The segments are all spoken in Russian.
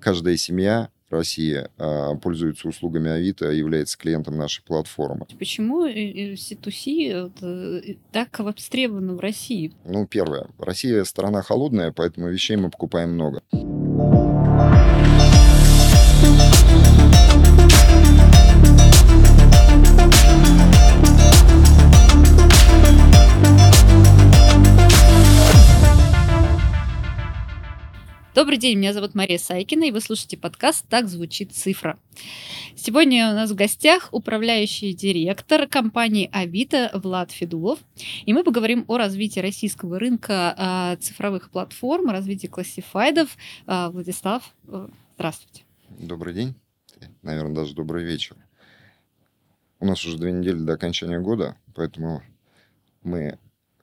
каждая семья России а, пользуется услугами Авито, является клиентом нашей платформы. Почему C2C э, так востребовано в России? Ну, первое. Россия страна холодная, поэтому вещей мы покупаем много. Добрый день, меня зовут Мария Сайкина, и вы слушаете подкаст «Так звучит цифра». Сегодня у нас в гостях управляющий директор компании Авито Влад Федулов, и мы поговорим о развитии российского рынка э, цифровых платформ, развитии классифайдов. Э, Владислав, э, здравствуйте. Добрый день, наверное, даже добрый вечер. У нас уже две недели до окончания года, поэтому мы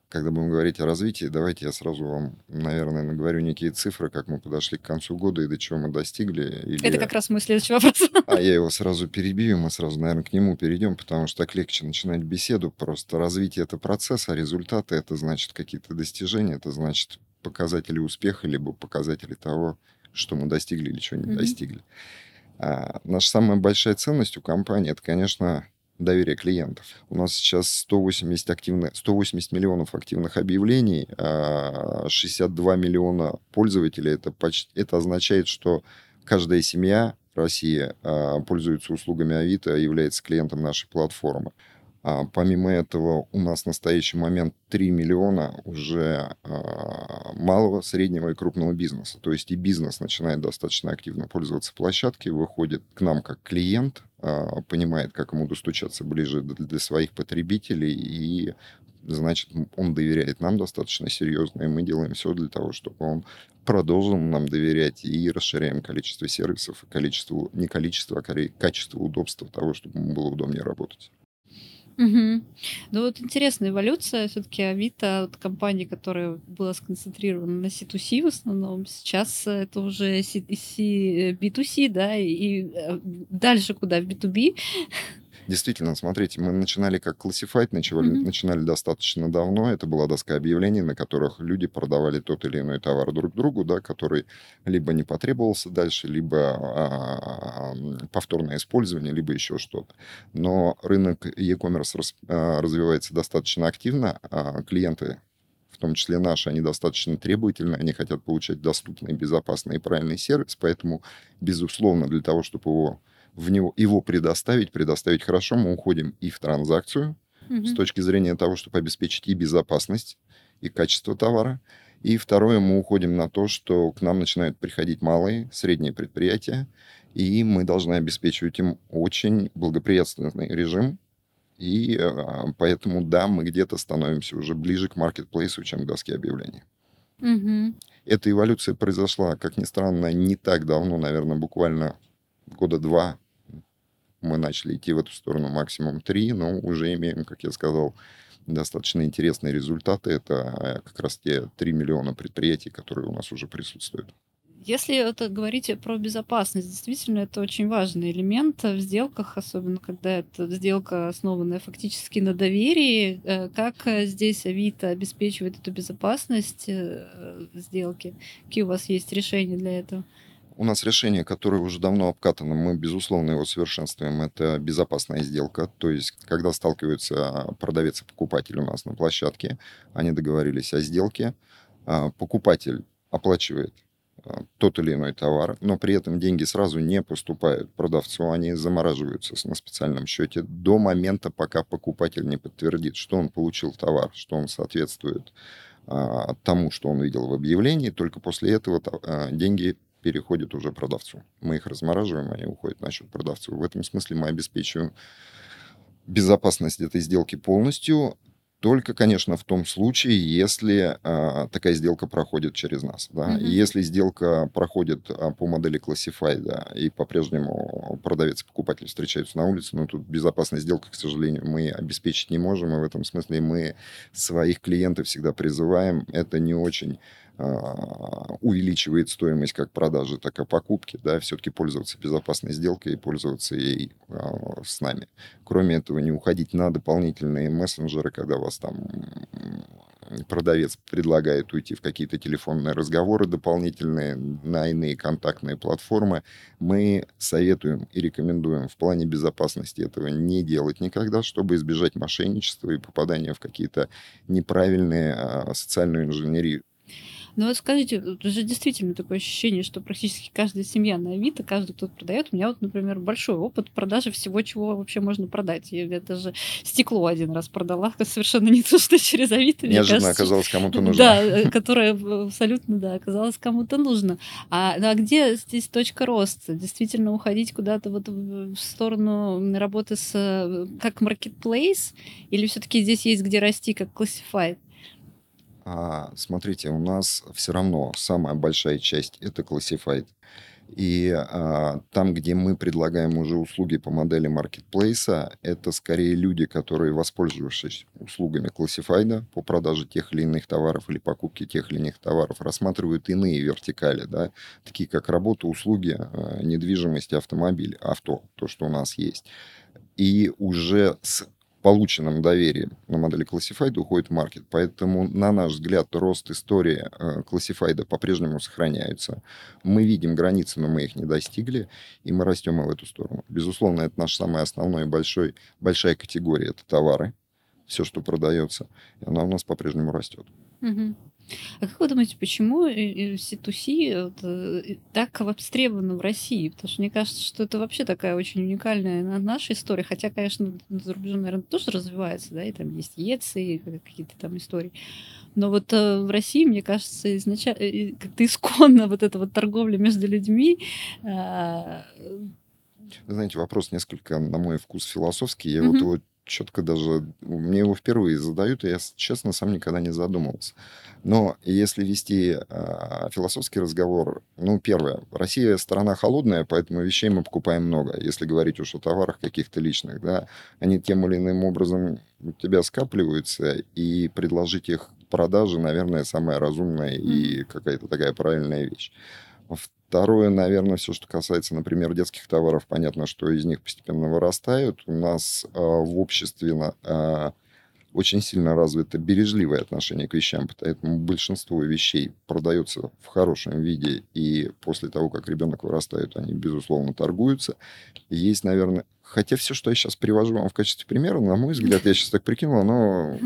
когда будем говорить о развитии, давайте я сразу вам, наверное, наговорю некие цифры, как мы подошли к концу года и до чего мы достигли. Или... Это как раз мой следующий вопрос. А я его сразу перебью, мы сразу, наверное, к нему перейдем, потому что так легче начинать беседу. Просто развитие — это процесс, а результаты — это значит какие-то достижения, это значит показатели успеха, либо показатели того, что мы достигли или чего не mm-hmm. достигли. А, наша самая большая ценность у компании — это, конечно, доверие клиентов. У нас сейчас 180, активных, 180 миллионов активных объявлений, 62 а миллиона пользователей. Это, почти, это означает, что каждая семья России а, пользуется услугами Авито, является клиентом нашей платформы. А, помимо этого, у нас в настоящий момент 3 миллиона уже малого, среднего и крупного бизнеса. То есть и бизнес начинает достаточно активно пользоваться площадкой, выходит к нам как клиент, а, понимает, как ему достучаться ближе для своих потребителей, и значит, он доверяет нам достаточно серьезно, и мы делаем все для того, чтобы он продолжил нам доверять и расширяем количество сервисов, количество, не количество, а качество удобства того, чтобы ему было удобнее работать. Угу. Ну вот интересная эволюция. Все-таки Авито от компании, которая была сконцентрирована на C2C в основном, сейчас это уже C, C, B2C, да, и э, дальше куда? В B2B. Действительно, смотрите, мы начинали как классифайт, начали, mm-hmm. начинали достаточно давно. Это была доска объявлений, на которых люди продавали тот или иной товар друг другу, да, который либо не потребовался дальше, либо а, повторное использование, либо еще что-то. Но рынок e-commerce раз, а, развивается достаточно активно. А клиенты в том числе наши, они достаточно требовательны, они хотят получать доступный, безопасный и правильный сервис, поэтому, безусловно, для того, чтобы его в него, его предоставить, предоставить хорошо, мы уходим и в транзакцию угу. с точки зрения того, чтобы обеспечить и безопасность, и качество товара. И второе, мы уходим на то, что к нам начинают приходить малые, средние предприятия, и мы должны обеспечивать им очень благоприятственный режим. И э, поэтому, да, мы где-то становимся уже ближе к маркетплейсу, чем к доске объявлений. Угу. Эта эволюция произошла, как ни странно, не так давно, наверное, буквально года два мы начали идти в эту сторону максимум три, но уже имеем, как я сказал, достаточно интересные результаты. Это как раз те 3 миллиона предприятий, которые у нас уже присутствуют. Если это говорить про безопасность, действительно, это очень важный элемент в сделках, особенно когда это сделка, основанная фактически на доверии. Э, как здесь Авито обеспечивает эту безопасность э, сделки? Какие у вас есть решения для этого? У нас решение, которое уже давно обкатано, мы, безусловно, его совершенствуем. Это безопасная сделка. То есть, когда сталкиваются продавец и покупатель у нас на площадке, они договорились о сделке. А, покупатель оплачивает а, тот или иной товар, но при этом деньги сразу не поступают продавцу, они замораживаются на специальном счете до момента, пока покупатель не подтвердит, что он получил товар, что он соответствует а, тому, что он видел в объявлении. Только после этого деньги переходит уже продавцу. Мы их размораживаем, они уходят на счет продавцу. В этом смысле мы обеспечиваем безопасность этой сделки полностью, только, конечно, в том случае, если а, такая сделка проходит через нас. Да? Mm-hmm. Если сделка проходит а, по модели Classified, да, и по-прежнему продавец и покупатель встречаются на улице, но тут безопасная сделка, к сожалению, мы обеспечить не можем, и в этом смысле мы своих клиентов всегда призываем это не очень увеличивает стоимость как продажи, так и покупки, да, все-таки пользоваться безопасной сделкой и пользоваться ей а, с нами. Кроме этого, не уходить на дополнительные мессенджеры, когда вас там продавец предлагает уйти в какие-то телефонные разговоры дополнительные на иные контактные платформы, мы советуем и рекомендуем в плане безопасности этого не делать никогда, чтобы избежать мошенничества и попадания в какие-то неправильные а, социальную инженерию. Ну вот скажите, это же действительно такое ощущение, что практически каждая семья на Авито, каждый кто-то продает. У меня вот, например, большой опыт продажи всего, чего вообще можно продать. Я даже стекло один раз продала, совершенно не то, что через Авито. Неожиданно оказалось кому-то нужно. Да, э, которое абсолютно, да, оказалось кому-то нужно. А, а где здесь точка роста? Действительно уходить куда-то вот в сторону работы с э, как marketplace или все-таки здесь есть где расти как classified? А, смотрите, у нас все равно самая большая часть это Classified. И а, там, где мы предлагаем уже услуги по модели маркетплейса, это скорее люди, которые, воспользовавшись услугами Classified по продаже тех или иных товаров или покупке тех или иных товаров, рассматривают иные вертикали, да, такие как работа, услуги, а, недвижимость, автомобиль, авто, то, что у нас есть. И уже с полученном доверии на модели Classified уходит маркет. Поэтому, на наш взгляд, рост истории Classified по-прежнему сохраняется. Мы видим границы, но мы их не достигли, и мы растем в эту сторону. Безусловно, это наш самый основной большой, большая категория. Это товары, все, что продается, и она у нас по-прежнему растет. Угу. А как вы думаете, почему C2C э, так востребовано в России? Потому что мне кажется, что это вообще такая очень уникальная наша история. Хотя, конечно, за рубежом, наверное, тоже развивается, да, и там есть ЕЦИ, и какие-то там истории. Но вот э, в России, мне кажется, изначально э, как-то исконно вот эта вот торговля между людьми а, вы знаете, вопрос несколько, на мой вкус, философский. Я mm-hmm. вот его четко даже... Мне его впервые задают, и я, честно, сам никогда не задумывался. Но если вести э, философский разговор, ну, первое, Россия страна холодная, поэтому вещей мы покупаем много. Если говорить уж о товарах каких-то личных, да, они тем или иным образом у тебя скапливаются, и предложить их продаже, наверное, самая разумная и какая-то такая правильная вещь. Второе, наверное, все, что касается, например, детских товаров, понятно, что из них постепенно вырастают. У нас э, в обществе э, очень сильно развито бережливое отношение к вещам, поэтому большинство вещей продается в хорошем виде, и после того, как ребенок вырастает, они, безусловно, торгуются. есть, наверное, хотя все, что я сейчас привожу вам в качестве примера, на мой взгляд, я сейчас так прикинул, оно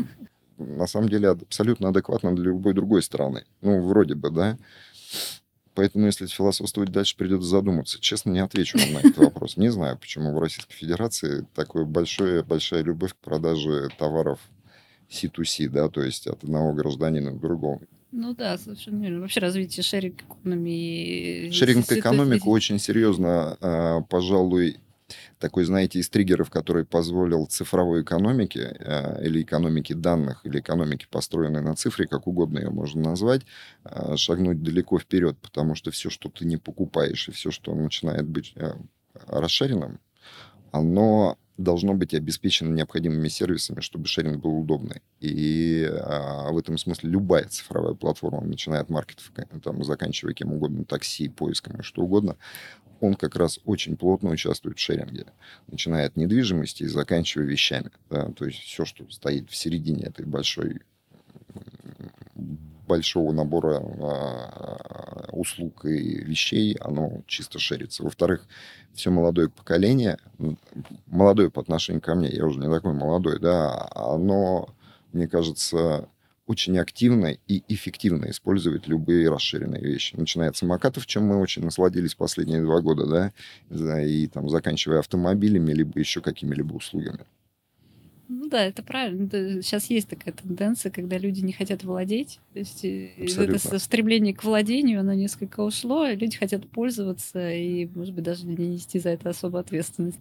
на самом деле абсолютно адекватно для любой другой страны. Ну, вроде бы, да. Поэтому, если философствовать дальше, придется задуматься. Честно, не отвечу вам на этот вопрос. Не знаю, почему в Российской Федерации такая большая, большая любовь к продаже товаров C2C, да, то есть от одного гражданина к другому. Ну да, совершенно верно. Вообще развитие шеринг-экономии. Шеринг-экономику очень серьезно, а, пожалуй, такой, знаете, из триггеров, который позволил цифровой экономике э, или экономике данных, или экономике, построенной на цифре, как угодно ее можно назвать, э, шагнуть далеко вперед, потому что все, что ты не покупаешь, и все, что начинает быть э, расширенным, оно должно быть обеспечено необходимыми сервисами, чтобы шеринг был удобный. И а, в этом смысле любая цифровая платформа, начиная от маркетов, там, заканчивая кем угодно, такси, поиском и что угодно, он как раз очень плотно участвует в шеринге, начиная от недвижимости и заканчивая вещами. Да, то есть все, что стоит в середине этой большой большого набора а, услуг и вещей, оно чисто шерится. Во-вторых, все молодое поколение, молодое по отношению ко мне, я уже не такой молодой, да, оно, мне кажется, очень активно и эффективно использовать любые расширенные вещи. Начиная от самокатов, чем мы очень насладились последние два года, да, и там заканчивая автомобилями, либо еще какими-либо услугами. Да, это правильно. Сейчас есть такая тенденция, когда люди не хотят владеть. То есть э, это стремление к владению, оно несколько ушло, и люди хотят пользоваться и, может быть, даже не нести за это особую ответственность.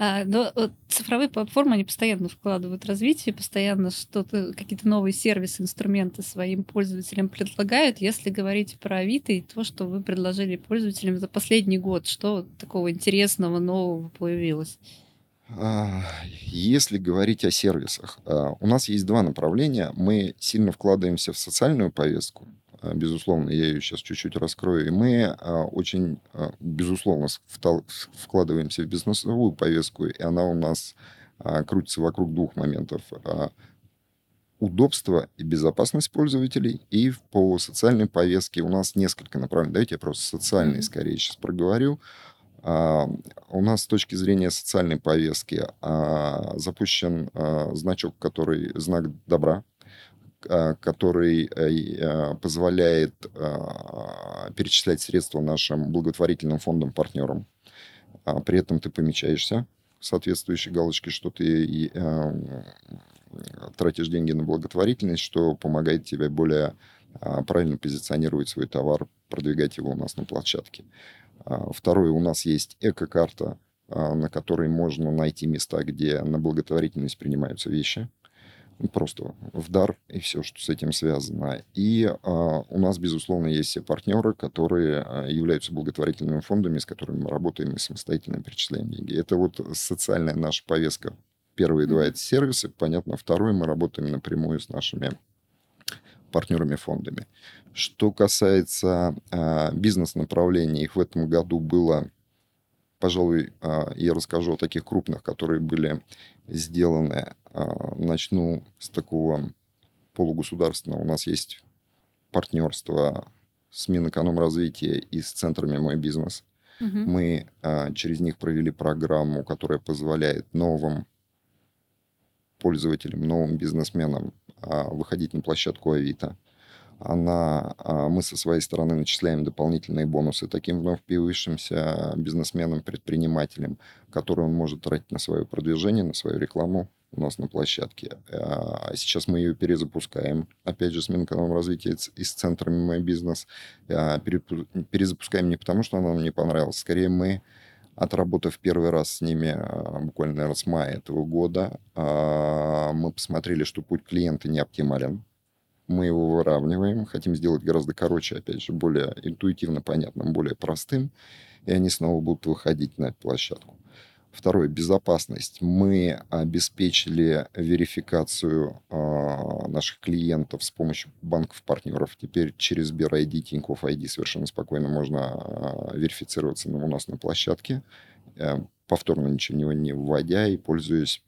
А, но вот цифровые платформы, они постоянно вкладывают в развитие, постоянно что-то, какие-то новые сервисы, инструменты своим пользователям предлагают. Если говорить про Авито и то, что вы предложили пользователям за последний год, что такого интересного, нового появилось? А, если говорить о сервисах, а, у нас есть два направления. Мы сильно вкладываемся в социальную повестку, а, безусловно, я ее сейчас чуть-чуть раскрою, и мы очень, безусловно, вкладываемся в бизнесовую повестку, и она у нас крутится вокруг двух моментов. удобство и безопасность пользователей, и по социальной повестке у нас несколько направлений. Давайте я просто социальные скорее сейчас проговорю. А, у нас с точки зрения социальной повестки а, запущен а, значок, который знак добра, который э, а, позволяет перечислять средства нашим благотворительным фондам-партнерам. При этом ты помечаешься соответствующей галочки, что ты а, тратишь деньги на благотворительность, что помогает тебе более правильно позиционировать свой товар, продвигать его у нас на площадке. А, второе, у нас есть эко-карта, а, на которой можно найти места, где на благотворительность принимаются вещи. Ну, просто в дар и все, что с этим связано. И а, у нас, безусловно, есть все партнеры, которые являются благотворительными фондами, с которыми мы работаем и самостоятельно перечисляем деньги. Это вот социальная наша повестка Первые два это сервисы, понятно. Второй мы работаем напрямую с нашими партнерами-фондами. Что касается а, бизнес-направлений, их в этом году было, пожалуй, а, я расскажу о таких крупных, которые были сделаны. А, начну с такого полугосударственного. У нас есть партнерство с Минэкономразвития и с центрами «Мой бизнес». Угу. Мы а, через них провели программу, которая позволяет новым пользователям, новым бизнесменам а, выходить на площадку Авито. Она, а, мы со своей стороны начисляем дополнительные бонусы таким вновь появившимся бизнесменам, предпринимателям, которые он может тратить на свое продвижение, на свою рекламу у нас на площадке. А сейчас мы ее перезапускаем, опять же, с Минэкономразвития и с центрами «Мой бизнес». Перезапускаем не потому, что она нам не понравилась, скорее мы Отработав первый раз с ними а, буквально, наверное, с мая этого года, а, мы посмотрели, что путь клиента не оптимален. Мы его выравниваем, хотим сделать гораздо короче, опять же, более интуитивно понятным, более простым, и они снова будут выходить на эту площадку. Второе, безопасность. Мы обеспечили верификацию э, наших клиентов с помощью банков-партнеров. Теперь через BRID, Тинькофф ID совершенно спокойно можно э, верифицироваться у нас на площадке, э, повторно ничего не вводя и пользуясь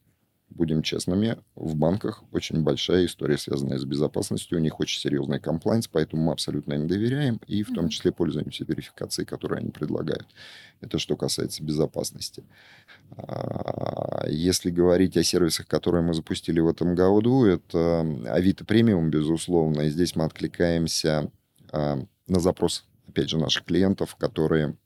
будем честными, в банках очень большая история, связанная с безопасностью. У них очень серьезный комплайнс, поэтому мы абсолютно им доверяем и в том числе пользуемся верификацией, которую они предлагают. Это что касается безопасности. А, если говорить о сервисах, которые мы запустили в этом году, это Авито премиум, безусловно. И здесь мы откликаемся а, на запрос, опять же, наших клиентов, которые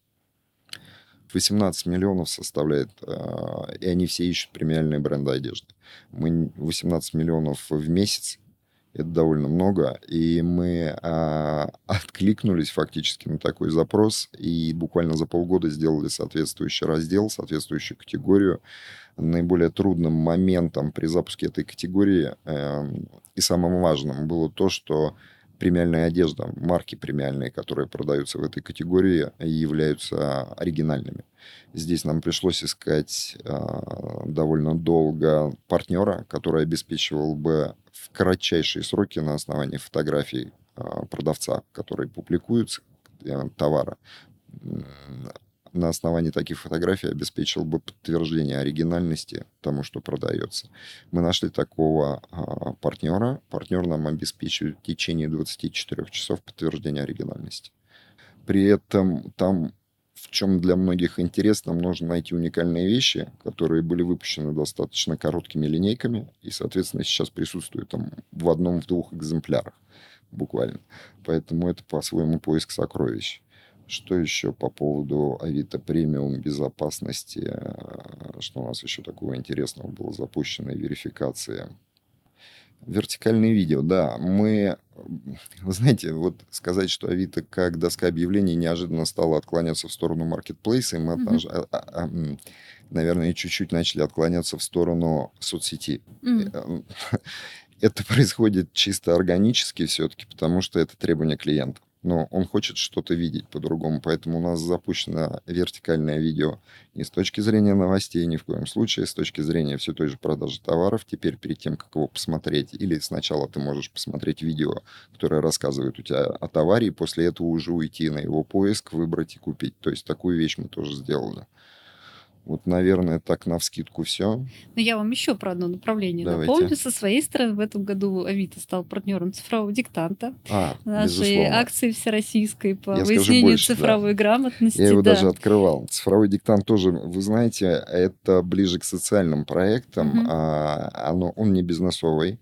18 миллионов составляет, а, и они все ищут премиальные бренды одежды. Мы 18 миллионов в месяц, это довольно много, и мы а, откликнулись фактически на такой запрос, и буквально за полгода сделали соответствующий раздел, соответствующую категорию. Наиболее трудным моментом при запуске этой категории э, и самым важным было то, что премиальная одежда, марки премиальные, которые продаются в этой категории, являются оригинальными. Здесь нам пришлось искать э, довольно долго партнера, который обеспечивал бы в кратчайшие сроки на основании фотографий э, продавца, которые публикуются, э, товара, на основании таких фотографий обеспечил бы подтверждение оригинальности тому, что продается. Мы нашли такого а, партнера. Партнер нам обеспечивает в течение 24 часов подтверждение оригинальности. При этом там в чем для многих интересно, нужно найти уникальные вещи, которые были выпущены достаточно короткими линейками и, соответственно, сейчас присутствуют там в одном-двух экземплярах буквально. Поэтому это по-своему поиск сокровищ. Что еще по поводу Авито премиум безопасности? Э, что у нас еще такого интересного было запущено? Верификация. Вертикальные видео, да. Мы, вы знаете, вот сказать, что Авито как доска объявлений неожиданно стала отклоняться в сторону маркетплейса, и мы, mm-hmm. а, а, а, наверное, чуть-чуть начали отклоняться в сторону соцсети. Mm-hmm. Это происходит чисто органически все-таки, потому что это требование клиента но он хочет что-то видеть по-другому. Поэтому у нас запущено вертикальное видео не с точки зрения новостей, ни в коем случае, с точки зрения все той же продажи товаров. Теперь перед тем, как его посмотреть, или сначала ты можешь посмотреть видео, которое рассказывает у тебя о товаре, и после этого уже уйти на его поиск, выбрать и купить. То есть такую вещь мы тоже сделали. Вот, наверное, так на вскидку все. Но я вам еще про одно направление Давайте. напомню. Со своей стороны, в этом году Авито стал партнером цифрового диктанта. А, Нашей безусловно. акции всероссийской по Я выяснению больше, да. цифровой грамотности. Я его да. даже открывал. Цифровой диктант тоже, вы знаете, это ближе к социальным проектам. Мгм. А, оно, он не бизнесовый,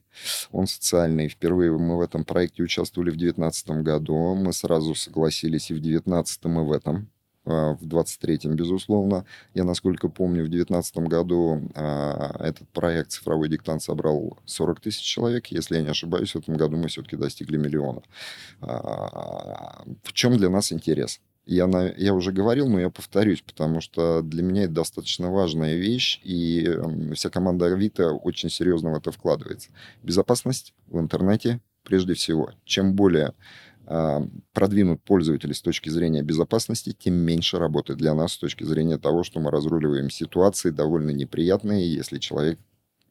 он социальный. Впервые мы в этом проекте участвовали в 2019 году. Мы сразу согласились и в 2019, и в этом. А, В 23-м, безусловно. Я, насколько помню, в 2019 году а, этот проект «Цифровой диктант» собрал 40 тысяч человек. Если я не ошибаюсь, в этом году мы все-таки достигли миллиона. А, В чем для нас интерес? Я, на, я уже говорил, но я повторюсь, потому что для меня это достаточно важная вещь, и вся команда Авито очень серьезно в это вкладывается. Безопасность в интернете прежде всего. Чем более продвинут пользователи с точки зрения безопасности, тем меньше работы для нас с точки зрения того, что мы разруливаем ситуации довольно неприятные, если человек,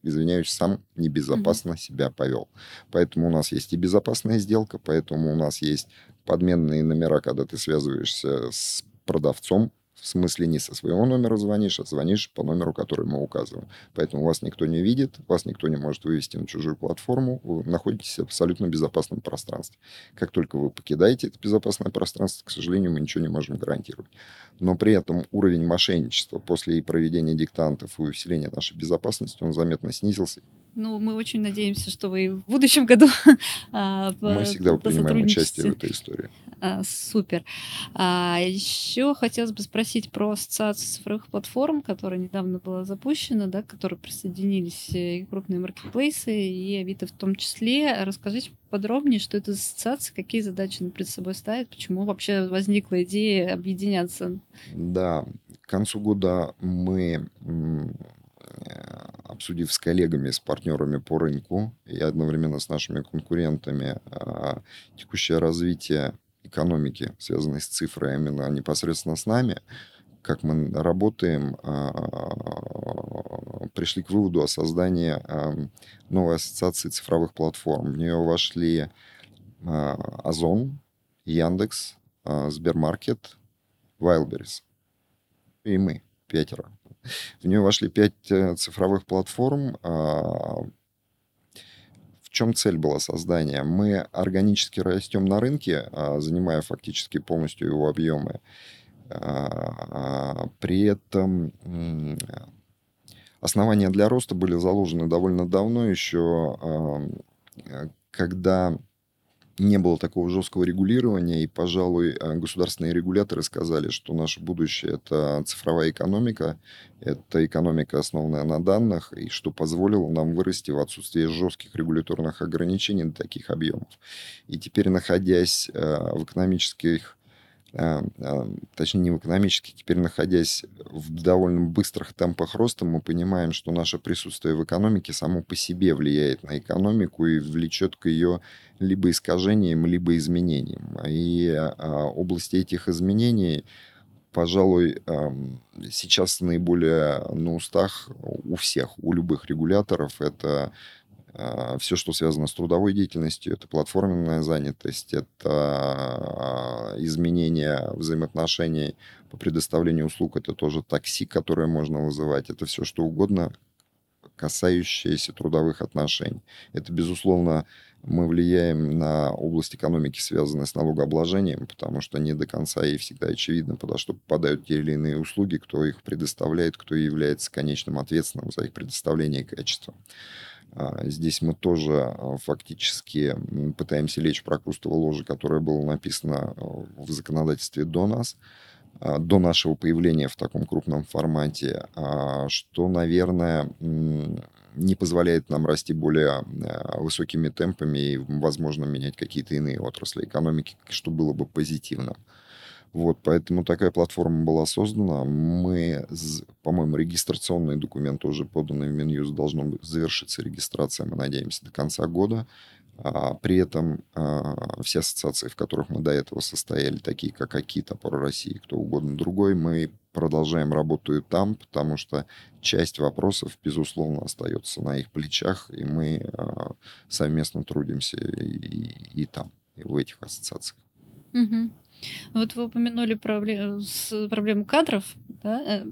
извиняюсь, сам небезопасно себя повел. Поэтому у нас есть и безопасная сделка, поэтому у нас есть подменные номера, когда ты связываешься с продавцом, в смысле не со своего номера звонишь, а звонишь по номеру, который мы указываем. Поэтому вас никто не видит, вас никто не может вывести на чужую платформу, вы находитесь в абсолютно безопасном пространстве. Как только вы покидаете это безопасное пространство, к сожалению, мы ничего не можем гарантировать. Но при этом уровень мошенничества после проведения диктантов и усиления нашей безопасности, он заметно снизился. Ну, мы очень надеемся, что вы в будущем году а, Мы всегда принимаем участие в этой истории. А, Супер. А еще хотелось бы спросить про ассоциацию цифровых платформ, которая недавно была запущена, да, к которой присоединились э, и крупные маркетплейсы, и Авито в том числе. Расскажите подробнее, что это за ассоциация, какие задачи она перед собой ставит, почему вообще возникла идея объединяться. Да, к концу года мы, э, обсудив с коллегами, с партнерами по рынку и одновременно с нашими конкурентами а, текущее развитие экономики, связанной с цифрой, а именно непосредственно с нами, как мы работаем, а, пришли к выводу о создании новой ассоциации цифровых платформ. В нее вошли Озон, Яндекс, Сбермаркет, Wildberries и мы, пятеро. В нее вошли пять э, цифровых платформ. А, В чем цель была создания? Мы органически растем на рынке, а, занимая фактически полностью его объемы. А, При этом основания для роста были заложены довольно давно еще, э, когда не было такого жесткого регулирования, и, пожалуй, э, государственные регуляторы сказали, что наше будущее – это цифровая экономика, это экономика, основанная на данных, и что позволило нам вырасти в отсутствие жестких регуляторных ограничений до таких объемов. И теперь, находясь э, в экономических точнее, не в экономических, теперь находясь в довольно быстрых темпах роста, мы понимаем, что наше присутствие в экономике само по себе влияет на экономику и влечет к ее либо искажениям, либо изменениям. И а, области этих изменений, пожалуй, ам, сейчас наиболее на устах у всех, у любых регуляторов. Это все, что связано с трудовой деятельностью, это платформенная занятость, это а, изменение взаимоотношений по предоставлению услуг, это тоже такси, которое можно вызывать, это все что угодно, касающееся трудовых отношений. Это, безусловно, мы влияем на область экономики, связанную с налогообложением, потому что не до конца и всегда очевидно, подо что попадают те или иные услуги, кто их предоставляет, кто является конечным ответственным за их предоставление и качество. А, Здесь мы тоже а, фактически пытаемся лечь прокрустово ложе, которое было написано а, в законодательстве до нас, а, до нашего появления в таком крупном формате, что, наверное, не позволяет нам расти более высокими темпами и, возможно, менять какие-то иные отрасли экономики, что было бы позитивно. Вот, поэтому такая платформа была создана. Мы, по-моему, регистрационные документы уже поданы в Минюст, должно завершиться регистрация, мы надеемся, до конца года. А, При этом а, все ассоциации, в которых мы до этого состояли, такие как Акита, Про России, кто угодно другой, мы продолжаем работу и там, потому что часть вопросов, безусловно, остается на их плечах, и мы а, совместно трудимся и, и- там, и в этих ассоциациях. Мгм. Вот вы упомянули пробле- с- проблему кадров. да, э,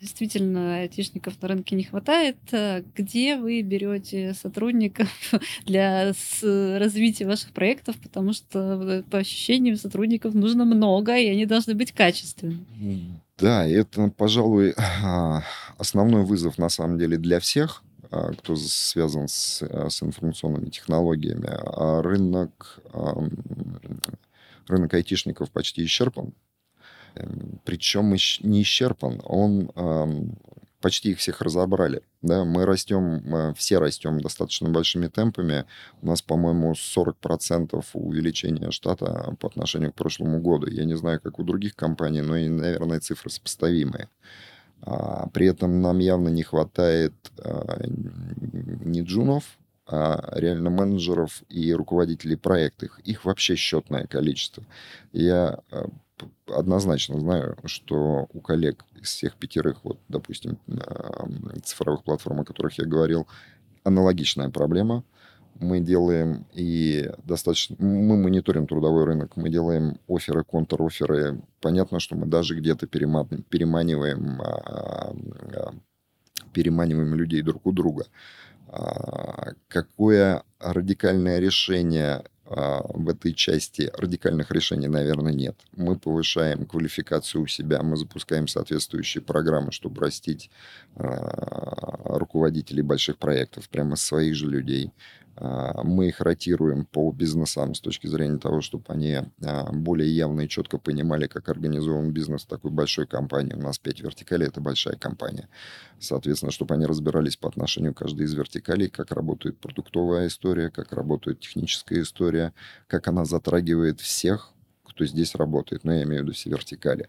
действительно айтишников на рынке не хватает. Э, где вы берете сотрудников для развития ваших проектов? Потому что по ощущениям сотрудников нужно много, и они должны быть качественными. Да, это, пожалуй, основной вызов на самом деле для всех, а, кто связан с, а, с информационными технологиями. А рынок, рынок айтишников почти исчерпан. Причем не исчерпан, он почти их всех разобрали. Да, мы растем, все растем достаточно большими темпами. У нас, по-моему, 40% увеличения штата по отношению к прошлому году. Я не знаю, как у других компаний, но, наверное, цифры сопоставимые. А, при этом нам явно не хватает а, не джунов, реально менеджеров и руководителей проектов. Их вообще счетное количество. Я а, однозначно знаю, что у коллег из всех пятерых, вот, допустим, цифровых платформ, о которых я говорил, аналогичная проблема. Мы делаем и достаточно... Мы мониторим трудовой рынок, мы делаем оферы, контр-оферы. Понятно, что мы даже где-то переманиваем, а, а, переманиваем людей друг у друга. А, какое радикальное решение а, в этой части радикальных решений, наверное, нет. Мы повышаем квалификацию у себя, мы запускаем соответствующие программы, чтобы растить а, руководителей больших проектов прямо своих же людей. А, мы их ротируем по бизнесам с точки зрения того, чтобы они а, более явно и четко понимали, как организован бизнес такой большой компании. У нас 5 вертикалей, это большая компания. Соответственно, чтобы они разбирались по отношению к каждой из вертикалей, как работает продуктовая история, как работает техническая история, как она затрагивает всех, кто здесь работает. Но я имею в виду все вертикали.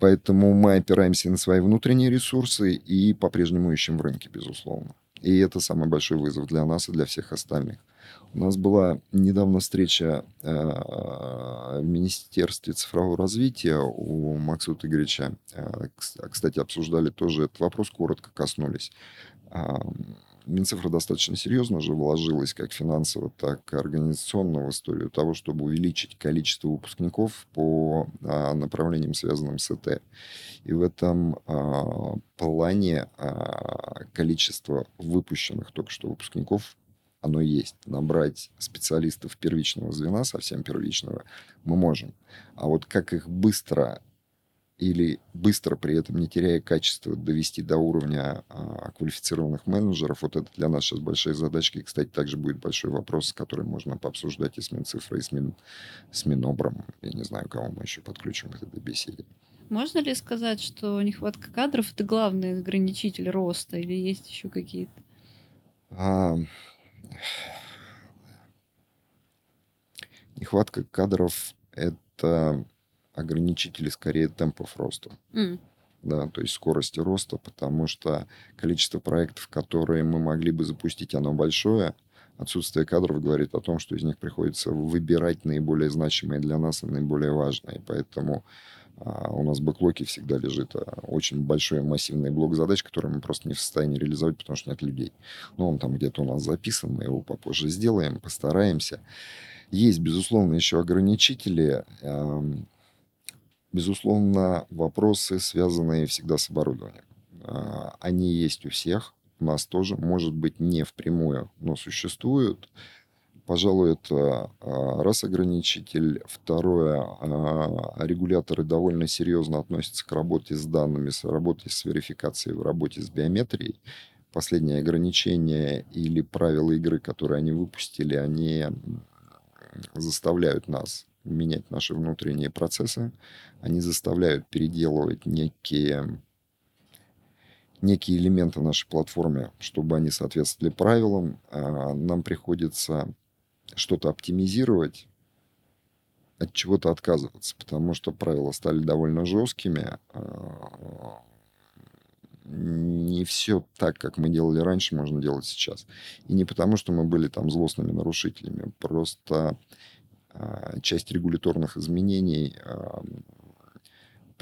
Поэтому мы опираемся на свои внутренние ресурсы и по-прежнему ищем в рынке, безусловно. И это самый большой вызов для нас и для всех остальных. У нас была недавно встреча э, в Министерстве цифрового развития у Максута Игоревича. Э, кстати, обсуждали тоже этот вопрос, коротко коснулись. Минцифра достаточно серьезно же вложилась как финансово, так и организационно в историю того, чтобы увеличить количество выпускников по а, направлениям, связанным с ЭТ. И в этом а, плане а, количество выпущенных только что выпускников оно есть. Набрать специалистов первичного звена, совсем первичного, мы можем. А вот как их быстро или быстро при этом не теряя качество довести до уровня а, квалифицированных менеджеров, вот это для нас сейчас большая задачка. И, кстати, также будет большой вопрос, который можно пообсуждать и с Минцифрой, и с, Мин, с Минобром. Я не знаю, кого мы еще подключим к этой беседе. Можно ли сказать, что нехватка кадров это главный ограничитель роста, или есть еще какие-то? А, нехватка кадров это ограничители скорее темпов роста. Mm. Да, то есть скорости роста, потому что количество проектов, которые мы могли бы запустить, оно большое. Отсутствие кадров говорит о том, что из них приходится выбирать наиболее значимые для нас и наиболее важные. Поэтому а, у нас в бэклоке всегда лежит а, очень большой массивный блок задач, который мы просто не в состоянии реализовать, потому что нет людей. Но он там где-то у нас записан, мы его попозже сделаем, постараемся. Есть, безусловно, еще ограничители. Безусловно, вопросы, связанные всегда с оборудованием. А, они есть у всех, у нас тоже, может быть, не впрямую, но существуют. Пожалуй, это а, раз ограничитель. Второе, а, регуляторы довольно серьезно относятся к работе с данными, с работе с верификацией, в работе с биометрией. Последние ограничения или правила игры, которые они выпустили, они заставляют нас менять наши внутренние процессы, они заставляют переделывать некие, некие элементы нашей платформы, чтобы они соответствовали правилам. А нам приходится что-то оптимизировать, от чего-то отказываться, потому что правила стали довольно жесткими. А, не все так, как мы делали раньше, можно делать сейчас. И не потому, что мы были там злостными нарушителями, просто часть регуляторных изменений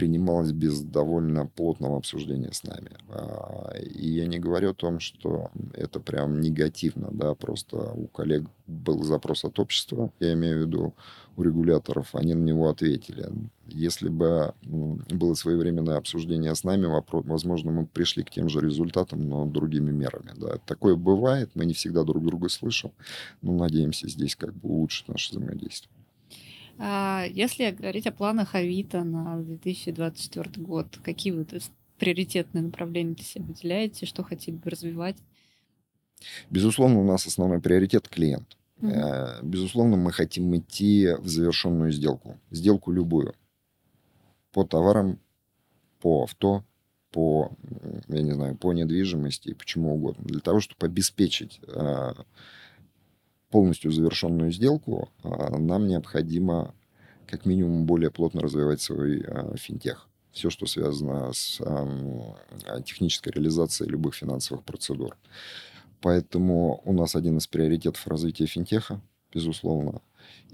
принималось без довольно плотного обсуждения с нами. А, и я не говорю о том, что это прям негативно, да, просто у коллег был запрос от общества, я имею в виду у регуляторов, они на него ответили. Если бы было своевременное обсуждение с нами, возможно, мы пришли к тем же результатам, но другими мерами. Да. Такое бывает, мы не всегда друг друга слышим, но надеемся здесь как бы улучшить наше взаимодействие. А если говорить о планах Авито на 2024 год, какие вы приоритетные направления для себя выделяете, что хотели бы развивать? Безусловно, у нас основной приоритет клиент. Угу. Безусловно, мы хотим идти в завершенную сделку. Сделку любую. По товарам, по авто, по, я не знаю, по недвижимости, почему угодно. Для того, чтобы обеспечить а, полностью завершенную сделку, а, нам необходимо как минимум более плотно развивать свой а, финтех. Все, что связано с а, технической реализацией любых финансовых процедур. Поэтому у нас один из приоритетов развития финтеха, безусловно.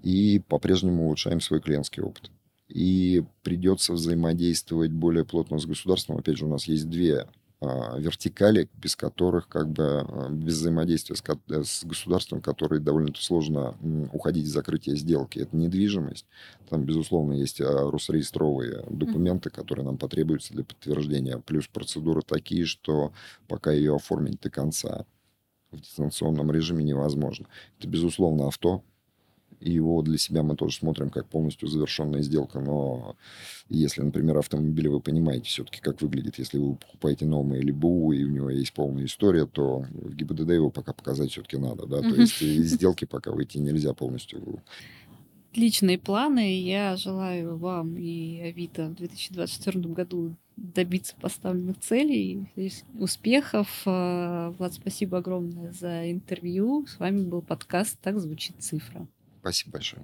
И по-прежнему улучшаем свой клиентский опыт. И придется взаимодействовать более плотно с государством. Опять же, у нас есть две вертикали, без которых как бы а, без взаимодействия с, с государством, которые довольно сложно уходить в закрытие сделки. Это недвижимость. Там, безусловно, есть а, русреестровые документы, которые нам потребуются для подтверждения. Плюс процедуры такие, что пока ее оформить до конца в дистанционном режиме невозможно. Это, безусловно, авто, и его для себя мы тоже смотрим как полностью завершенная сделка. Но если, например, автомобиль вы понимаете все-таки, как выглядит, если вы покупаете новый или БУ, и у него есть полная история, то в ГИБДД его пока показать все-таки надо. Да? То есть из сделки пока выйти нельзя полностью отличные планы. Я желаю вам и Авито в 2024 году добиться поставленных целей, успехов. Влад, спасибо огромное за интервью. С вами был подкаст «Так звучит цифра». Спасибо большое.